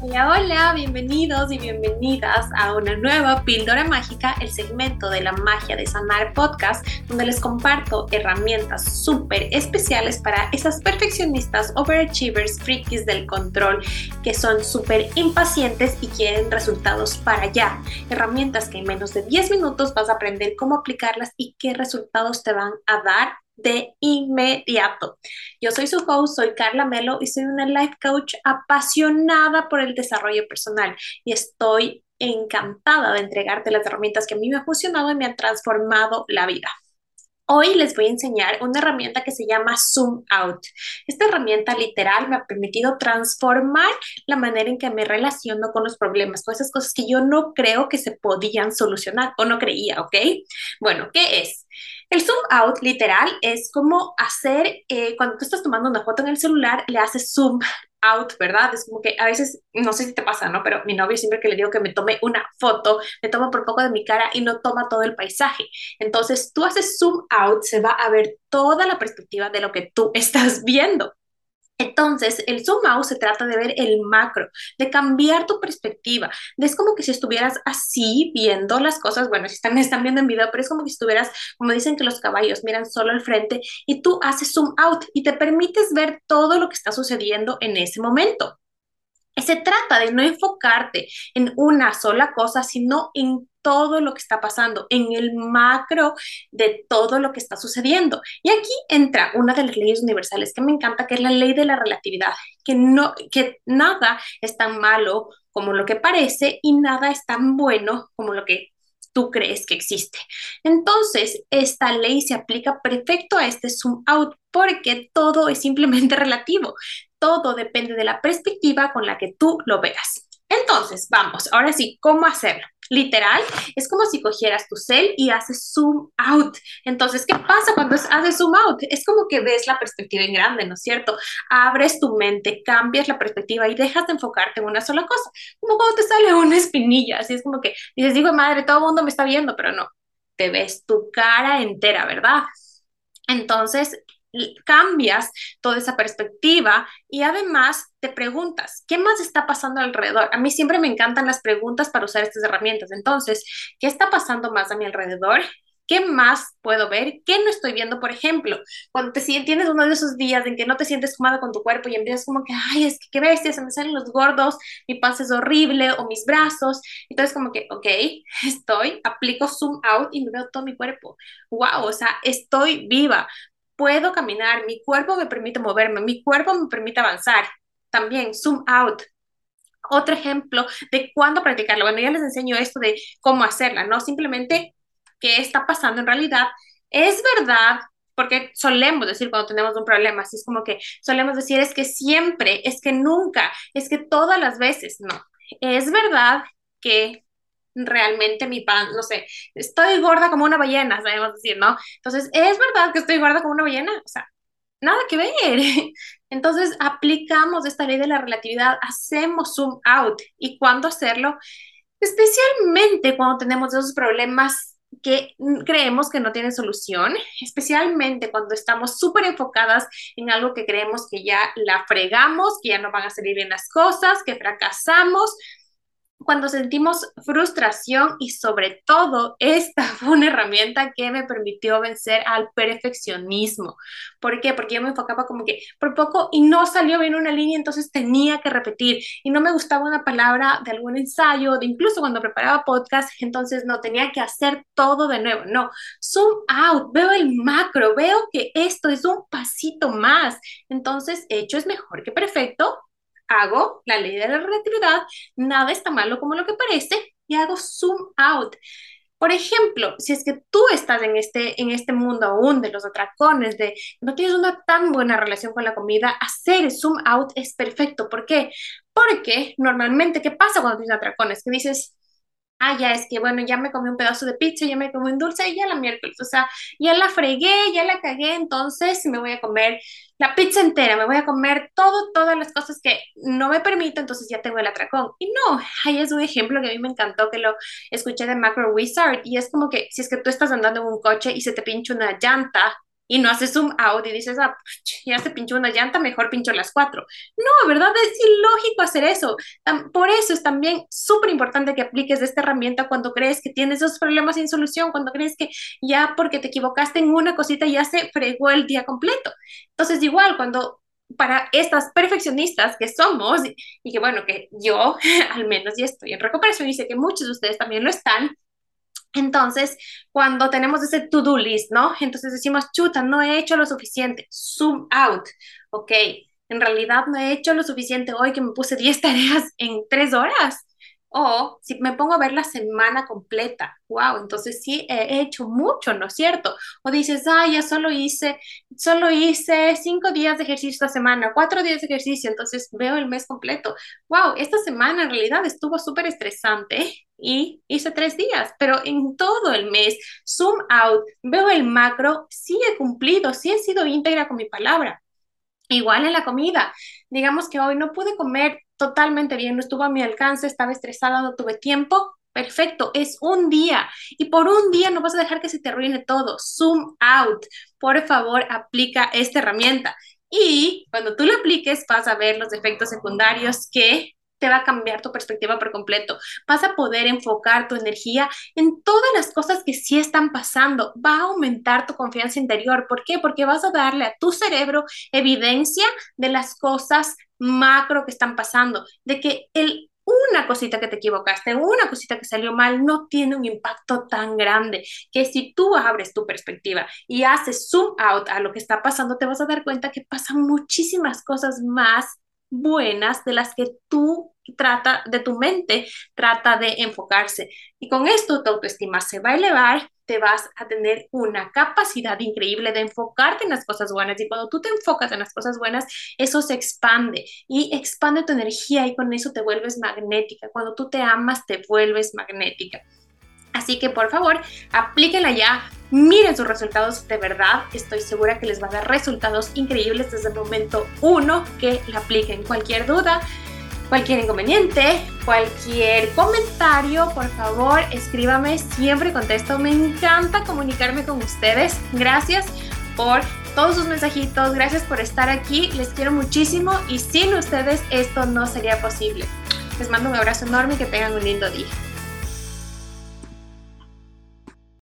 Hola, hola, bienvenidos y bienvenidas a una nueva píldora mágica, el segmento de la magia de sanar podcast, donde les comparto herramientas súper especiales para esas perfeccionistas, overachievers, frikis del control, que son súper impacientes y quieren resultados para allá. Herramientas que en menos de 10 minutos vas a aprender cómo aplicarlas y qué resultados te van a dar de inmediato. Yo soy su host, soy Carla Melo y soy una life coach apasionada por el desarrollo personal y estoy encantada de entregarte las herramientas que a mí me han funcionado y me han transformado la vida. Hoy les voy a enseñar una herramienta que se llama Zoom Out. Esta herramienta literal me ha permitido transformar la manera en que me relaciono con los problemas, con esas cosas que yo no creo que se podían solucionar o no creía, ¿ok? Bueno, ¿qué es? El zoom out, literal, es como hacer, eh, cuando tú estás tomando una foto en el celular, le haces zoom out, ¿verdad? Es como que a veces, no sé si te pasa, ¿no? Pero mi novio siempre que le digo que me tome una foto, me toma por poco de mi cara y no toma todo el paisaje. Entonces, tú haces zoom out, se va a ver toda la perspectiva de lo que tú estás viendo. Entonces, el zoom out se trata de ver el macro, de cambiar tu perspectiva. Es como que si estuvieras así viendo las cosas, bueno, si me están viendo en video, pero es como que estuvieras, como dicen que los caballos miran solo al frente y tú haces zoom out y te permites ver todo lo que está sucediendo en ese momento. Se trata de no enfocarte en una sola cosa, sino en todo lo que está pasando, en el macro de todo lo que está sucediendo. Y aquí entra una de las leyes universales que me encanta, que es la ley de la relatividad, que, no, que nada es tan malo como lo que parece y nada es tan bueno como lo que tú crees que existe. Entonces, esta ley se aplica perfecto a este zoom out porque todo es simplemente relativo. Todo depende de la perspectiva con la que tú lo veas. Entonces, vamos, ahora sí, ¿cómo hacerlo? Literal, es como si cogieras tu cel y haces zoom out. Entonces, ¿qué pasa cuando haces zoom out? Es como que ves la perspectiva en grande, ¿no es cierto? Abres tu mente, cambias la perspectiva y dejas de enfocarte en una sola cosa. Como cuando te sale una espinilla, así es como que dices, digo, madre, todo el mundo me está viendo, pero no, te ves tu cara entera, ¿verdad? Entonces, cambias toda esa perspectiva y además te preguntas, ¿qué más está pasando alrededor? A mí siempre me encantan las preguntas para usar estas herramientas. Entonces, ¿qué está pasando más a mi alrededor? ¿Qué más puedo ver? ¿Qué no estoy viendo? Por ejemplo, cuando te tienes uno de esos días en que no te sientes cómoda con tu cuerpo y empiezas como que, ay, es que qué bestia, se me salen los gordos, mi panza es horrible o mis brazos. Entonces como que, ok, estoy, aplico zoom out y me veo todo mi cuerpo. Wow, o sea, estoy viva puedo caminar, mi cuerpo me permite moverme, mi cuerpo me permite avanzar. También, zoom out. Otro ejemplo de cuándo practicarlo. Bueno, ya les enseño esto de cómo hacerla, no simplemente qué está pasando en realidad. Es verdad, porque solemos decir cuando tenemos un problema, así es como que solemos decir es que siempre, es que nunca, es que todas las veces, no. Es verdad que realmente mi pan, no sé, estoy gorda como una ballena, sabemos decir, ¿no? Entonces, ¿es verdad que estoy gorda como una ballena? O sea, nada que ver. Entonces, aplicamos esta ley de la relatividad, hacemos zoom out. ¿Y cuándo hacerlo? Especialmente cuando tenemos esos problemas que creemos que no tienen solución, especialmente cuando estamos súper enfocadas en algo que creemos que ya la fregamos, que ya no van a salir bien las cosas, que fracasamos, cuando sentimos frustración y sobre todo esta fue una herramienta que me permitió vencer al perfeccionismo. ¿Por qué? Porque yo me enfocaba como que por poco y no salió bien una línea, entonces tenía que repetir y no me gustaba una palabra de algún ensayo, de incluso cuando preparaba podcast, entonces no tenía que hacer todo de nuevo. No, zoom out, veo el macro, veo que esto es un pasito más. Entonces, hecho es mejor que perfecto hago la ley de la relatividad, nada está malo como lo que parece y hago zoom out. Por ejemplo, si es que tú estás en este, en este mundo aún de los atracones, de no tienes una tan buena relación con la comida, hacer zoom out es perfecto. ¿Por qué? Porque normalmente, ¿qué pasa cuando tienes atracones? Que dices, ah, ya es que, bueno, ya me comí un pedazo de pizza, ya me comí un dulce y ya la miércoles, o sea, ya la fregué, ya la cagué, entonces me voy a comer la pizza entera, me voy a comer todo, todas las cosas que no me permito, entonces ya tengo el atracón. Y no, ahí es un ejemplo que a mí me encantó, que lo escuché de Macro Wizard, y es como que si es que tú estás andando en un coche y se te pincha una llanta, y no haces zoom out y dices, ah, ya se pinchó una llanta, mejor pincho las cuatro. No, ¿verdad? Es ilógico hacer eso. Por eso es también súper importante que apliques esta herramienta cuando crees que tienes esos problemas sin solución, cuando crees que ya porque te equivocaste en una cosita ya se fregó el día completo. Entonces, igual, cuando para estas perfeccionistas que somos y que bueno, que yo al menos ya estoy en recuperación y sé que muchos de ustedes también lo están, entonces, cuando tenemos ese to-do list, ¿no? Entonces decimos, chuta, no he hecho lo suficiente, zoom out, ok, en realidad no he hecho lo suficiente hoy que me puse 10 tareas en 3 horas. O si me pongo a ver la semana completa, wow, entonces sí he hecho mucho, ¿no es cierto? O dices, ah, ya solo hice, solo hice cinco días de ejercicio esta semana, cuatro días de ejercicio, entonces veo el mes completo. Wow, esta semana en realidad estuvo súper estresante y hice tres días, pero en todo el mes, zoom out, veo el macro, sí he cumplido, sí he sido íntegra con mi palabra. Igual en la comida, digamos que hoy no pude comer totalmente bien, no estuvo a mi alcance, estaba estresada, no tuve tiempo. Perfecto, es un día y por un día no vas a dejar que se te arruine todo. Zoom out. Por favor, aplica esta herramienta. Y cuando tú la apliques, vas a ver los efectos secundarios que te va a cambiar tu perspectiva por completo. Vas a poder enfocar tu energía en todas las cosas que sí están pasando. Va a aumentar tu confianza interior. ¿Por qué? Porque vas a darle a tu cerebro evidencia de las cosas macro que están pasando, de que el una cosita que te equivocaste, una cosita que salió mal, no tiene un impacto tan grande que si tú abres tu perspectiva y haces zoom out a lo que está pasando, te vas a dar cuenta que pasan muchísimas cosas más buenas de las que tú trata de tu mente trata de enfocarse. Y con esto tu autoestima se va a elevar te vas a tener una capacidad increíble de enfocarte en las cosas buenas y cuando tú te enfocas en las cosas buenas eso se expande y expande tu energía y con eso te vuelves magnética cuando tú te amas te vuelves magnética Así que por favor, aplíquenla ya, miren sus resultados de verdad. Estoy segura que les va a dar resultados increíbles desde el momento uno que la apliquen. Cualquier duda, cualquier inconveniente, cualquier comentario, por favor, escríbame, siempre contesto. Me encanta comunicarme con ustedes. Gracias por todos sus mensajitos, gracias por estar aquí. Les quiero muchísimo y sin ustedes esto no sería posible. Les mando un abrazo enorme y que tengan un lindo día.